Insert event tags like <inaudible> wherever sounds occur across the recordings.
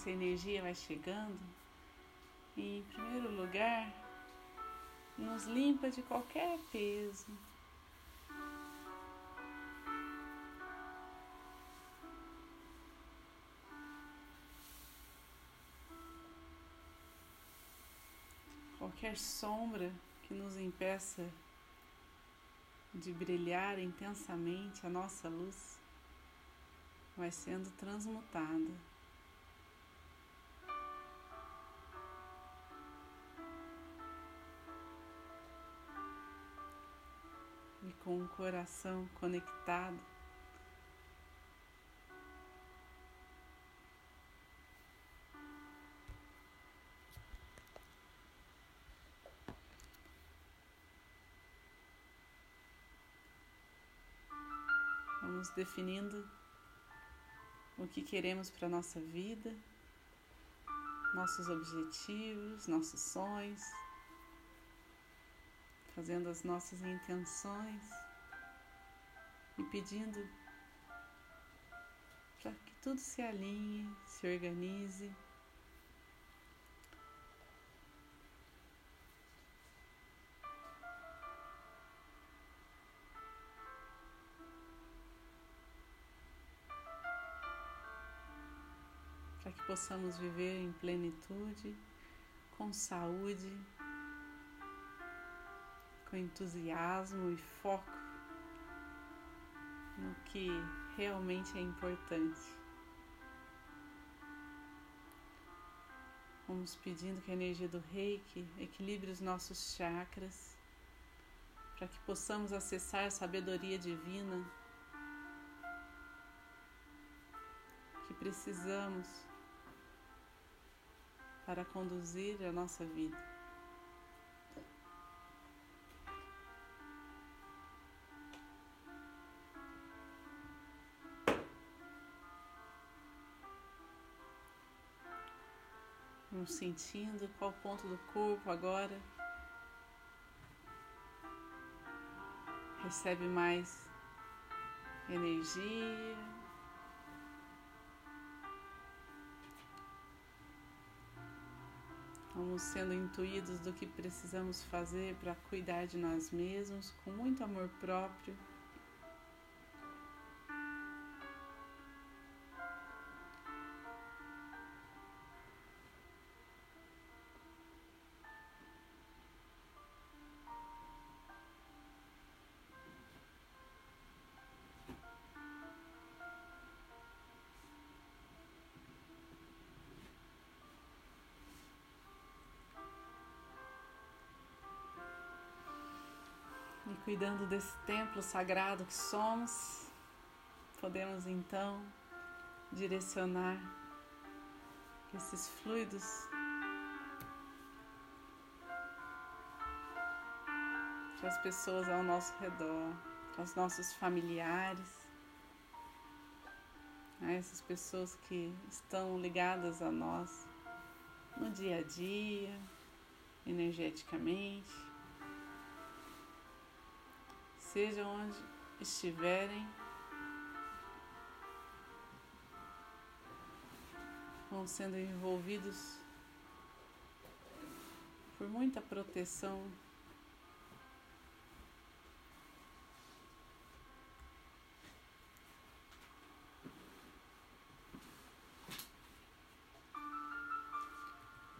essa energia vai chegando e, em primeiro lugar, nos limpa de qualquer peso. Qualquer sombra que nos impeça de brilhar intensamente a nossa luz vai sendo transmutada. Com o coração conectado, vamos definindo o que queremos para nossa vida, nossos objetivos, nossos sonhos, fazendo as nossas intenções e pedindo para que tudo se alinhe, se organize. para que possamos viver em plenitude, com saúde, com entusiasmo e foco no que realmente é importante. Vamos pedindo que a energia do reiki equilibre os nossos chakras, para que possamos acessar a sabedoria divina que precisamos para conduzir a nossa vida. Vamos sentindo qual ponto do corpo agora recebe mais energia. Vamos sendo intuídos do que precisamos fazer para cuidar de nós mesmos com muito amor próprio. Cuidando desse templo sagrado que somos, podemos então direcionar esses fluidos. Para as pessoas ao nosso redor, para os nossos familiares, a essas pessoas que estão ligadas a nós no dia a dia, energeticamente seja onde estiverem, vão sendo envolvidos por muita proteção.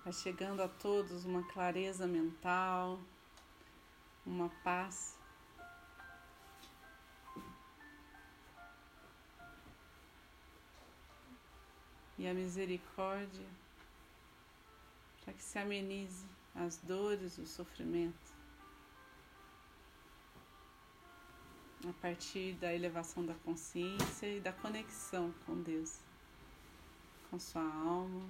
Vai chegando a todos uma clareza mental, uma paz. E a misericórdia para que se amenize as dores, o sofrimento. A partir da elevação da consciência e da conexão com Deus, com sua alma.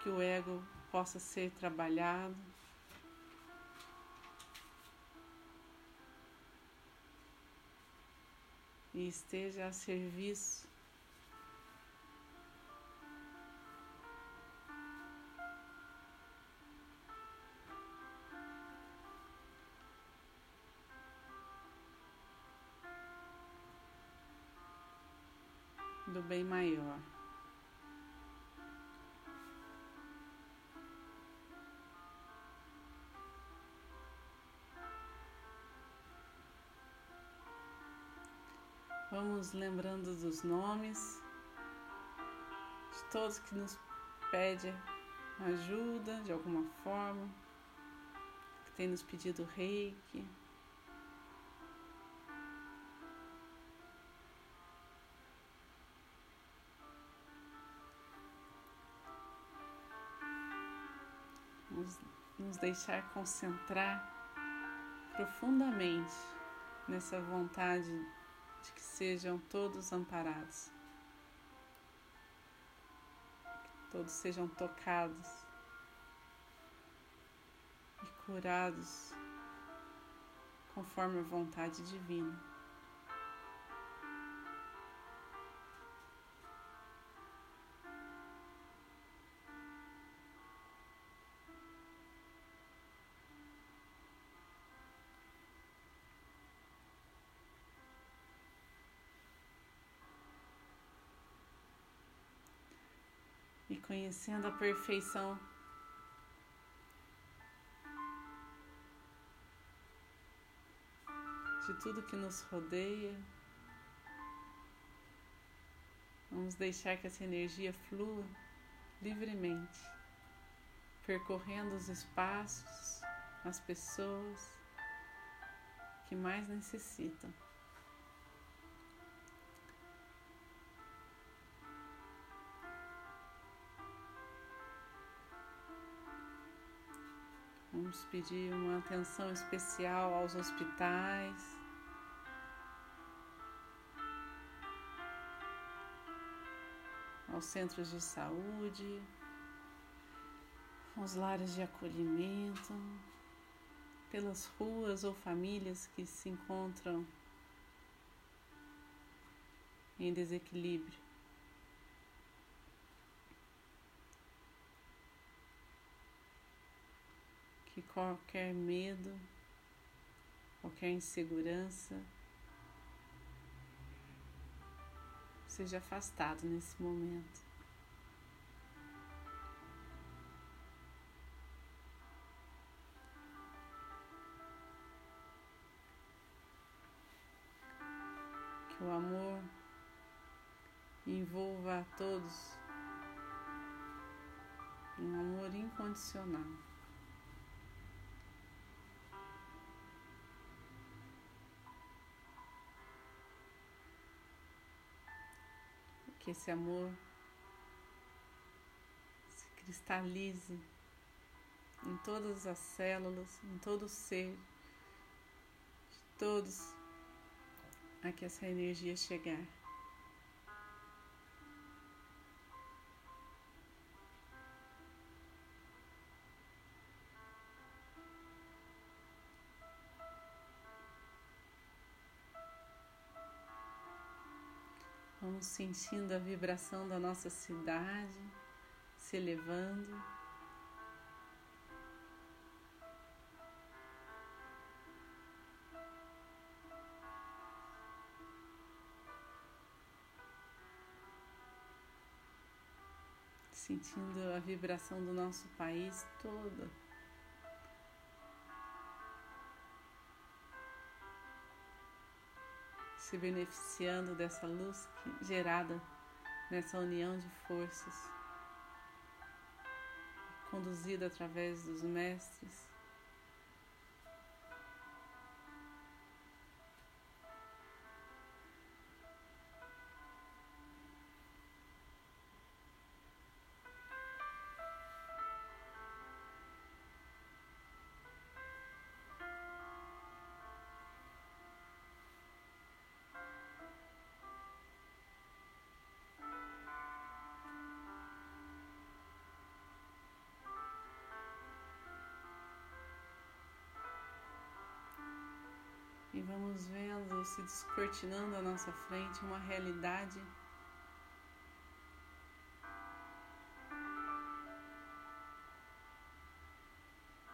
que o ego possa ser trabalhado. E esteja a serviço do bem maior. Vamos lembrando dos nomes de todos que nos pedem ajuda de alguma forma, que tem nos pedido reiki. Nos, nos deixar concentrar profundamente nessa vontade de que sejam todos amparados. todos sejam tocados e curados conforme a vontade divina. Conhecendo a perfeição de tudo que nos rodeia. Vamos deixar que essa energia flua livremente, percorrendo os espaços, as pessoas que mais necessitam. Vamos pedir uma atenção especial aos hospitais. Aos centros de saúde, aos lares de acolhimento, pelas ruas ou famílias que se encontram em desequilíbrio. Que qualquer medo, qualquer insegurança seja afastado nesse momento. Que o amor envolva a todos um amor incondicional. Esse amor se cristalize em todas as células, em todo o ser, de todos a que essa energia chegar. Vamos sentindo a vibração da nossa cidade se elevando. Sentindo a vibração do nosso país todo. Se beneficiando dessa luz gerada nessa união de forças, conduzida através dos mestres e vamos vendo se descortinando à nossa frente uma realidade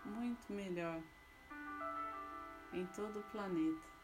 muito melhor em todo o planeta.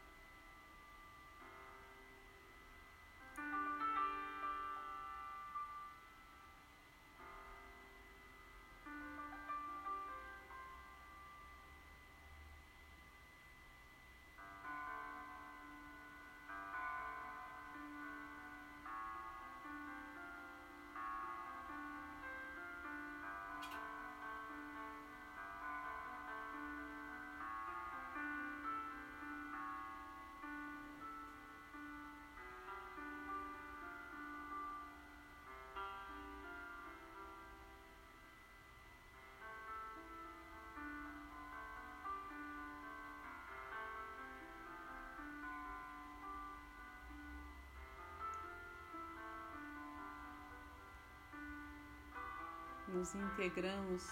Nos integramos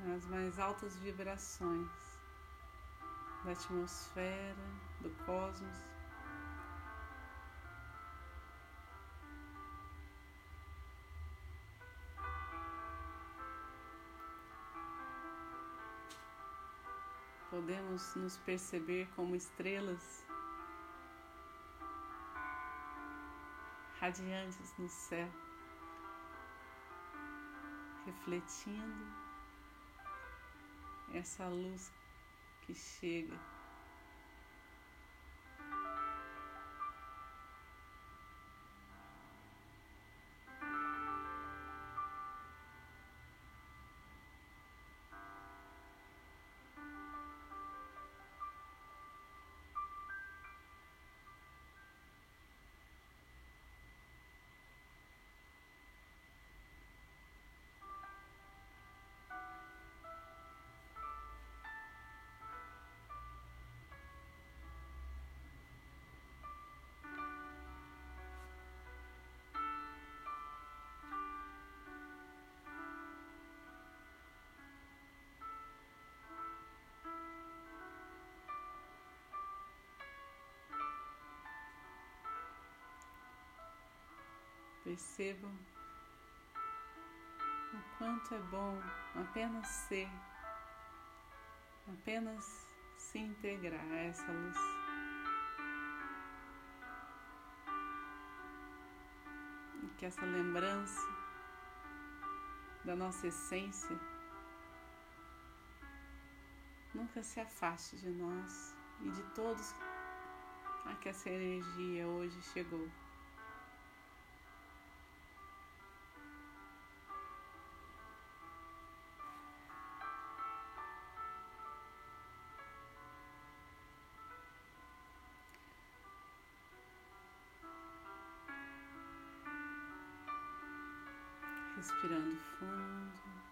nas mais altas vibrações da atmosfera, do cosmos. Podemos nos perceber como estrelas radiantes no céu, refletindo essa luz que chega. Percebam o quanto é bom apenas ser, apenas se integrar a essa luz. E que essa lembrança da nossa essência nunca se afaste de nós e de todos a que essa energia hoje chegou. Respirando fundo.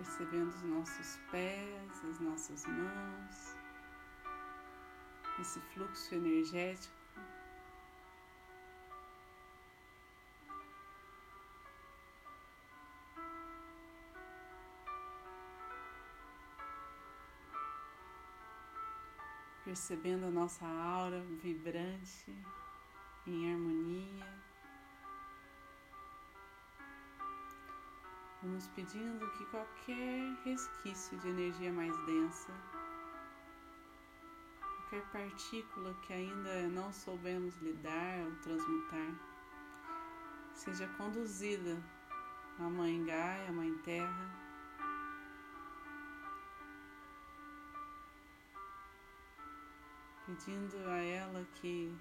Percebendo os nossos pés, as nossas mãos, esse fluxo energético. Percebendo a nossa aura vibrante, em harmonia. Vamos pedindo que qualquer resquício de energia mais densa, qualquer partícula que ainda não soubemos lidar ou transmutar, seja conduzida à Mãe Gaia, à Mãe Terra. Pedindo a ela que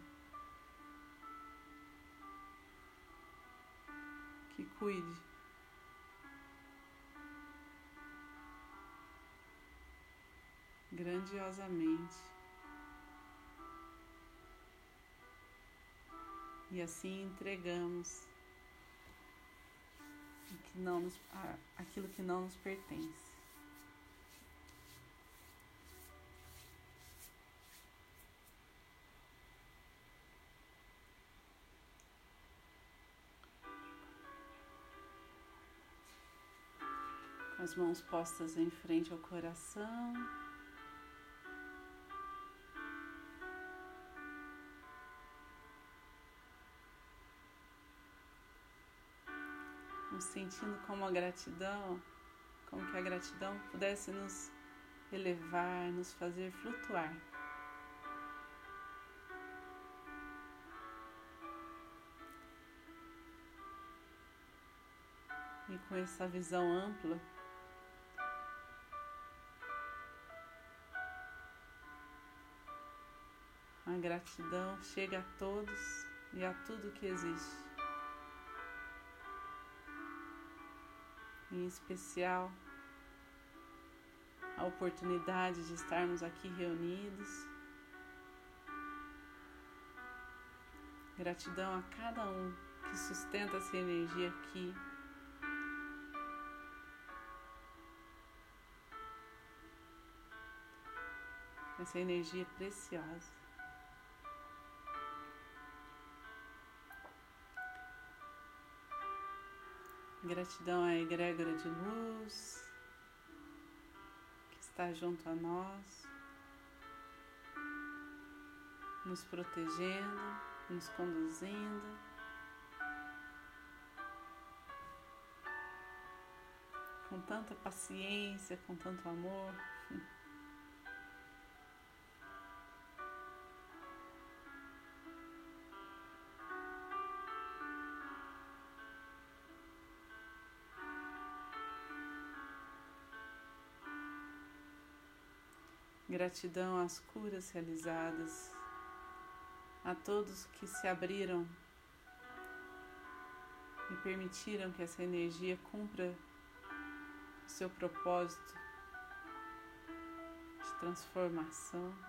que cuide grandiosamente. E assim entregamos aquilo que não nos pertence. Com as mãos postas em frente ao coração. Sentindo como a gratidão, como que a gratidão pudesse nos elevar, nos fazer flutuar. E com essa visão ampla, a gratidão chega a todos e a tudo que existe. Em especial a oportunidade de estarmos aqui reunidos. Gratidão a cada um que sustenta essa energia aqui. Essa energia preciosa. Gratidão à egrégora de luz que está junto a nós, nos protegendo, nos conduzindo. Com tanta paciência, com tanto amor. <laughs> Gratidão às curas realizadas, a todos que se abriram e permitiram que essa energia cumpra o seu propósito de transformação.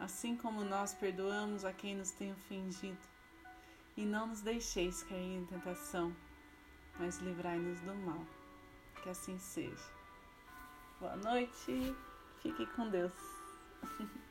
assim como nós perdoamos a quem nos tem ofendido. E não nos deixeis cair em tentação, mas livrai-nos do mal. Que assim seja. Boa noite, fique com Deus. <laughs>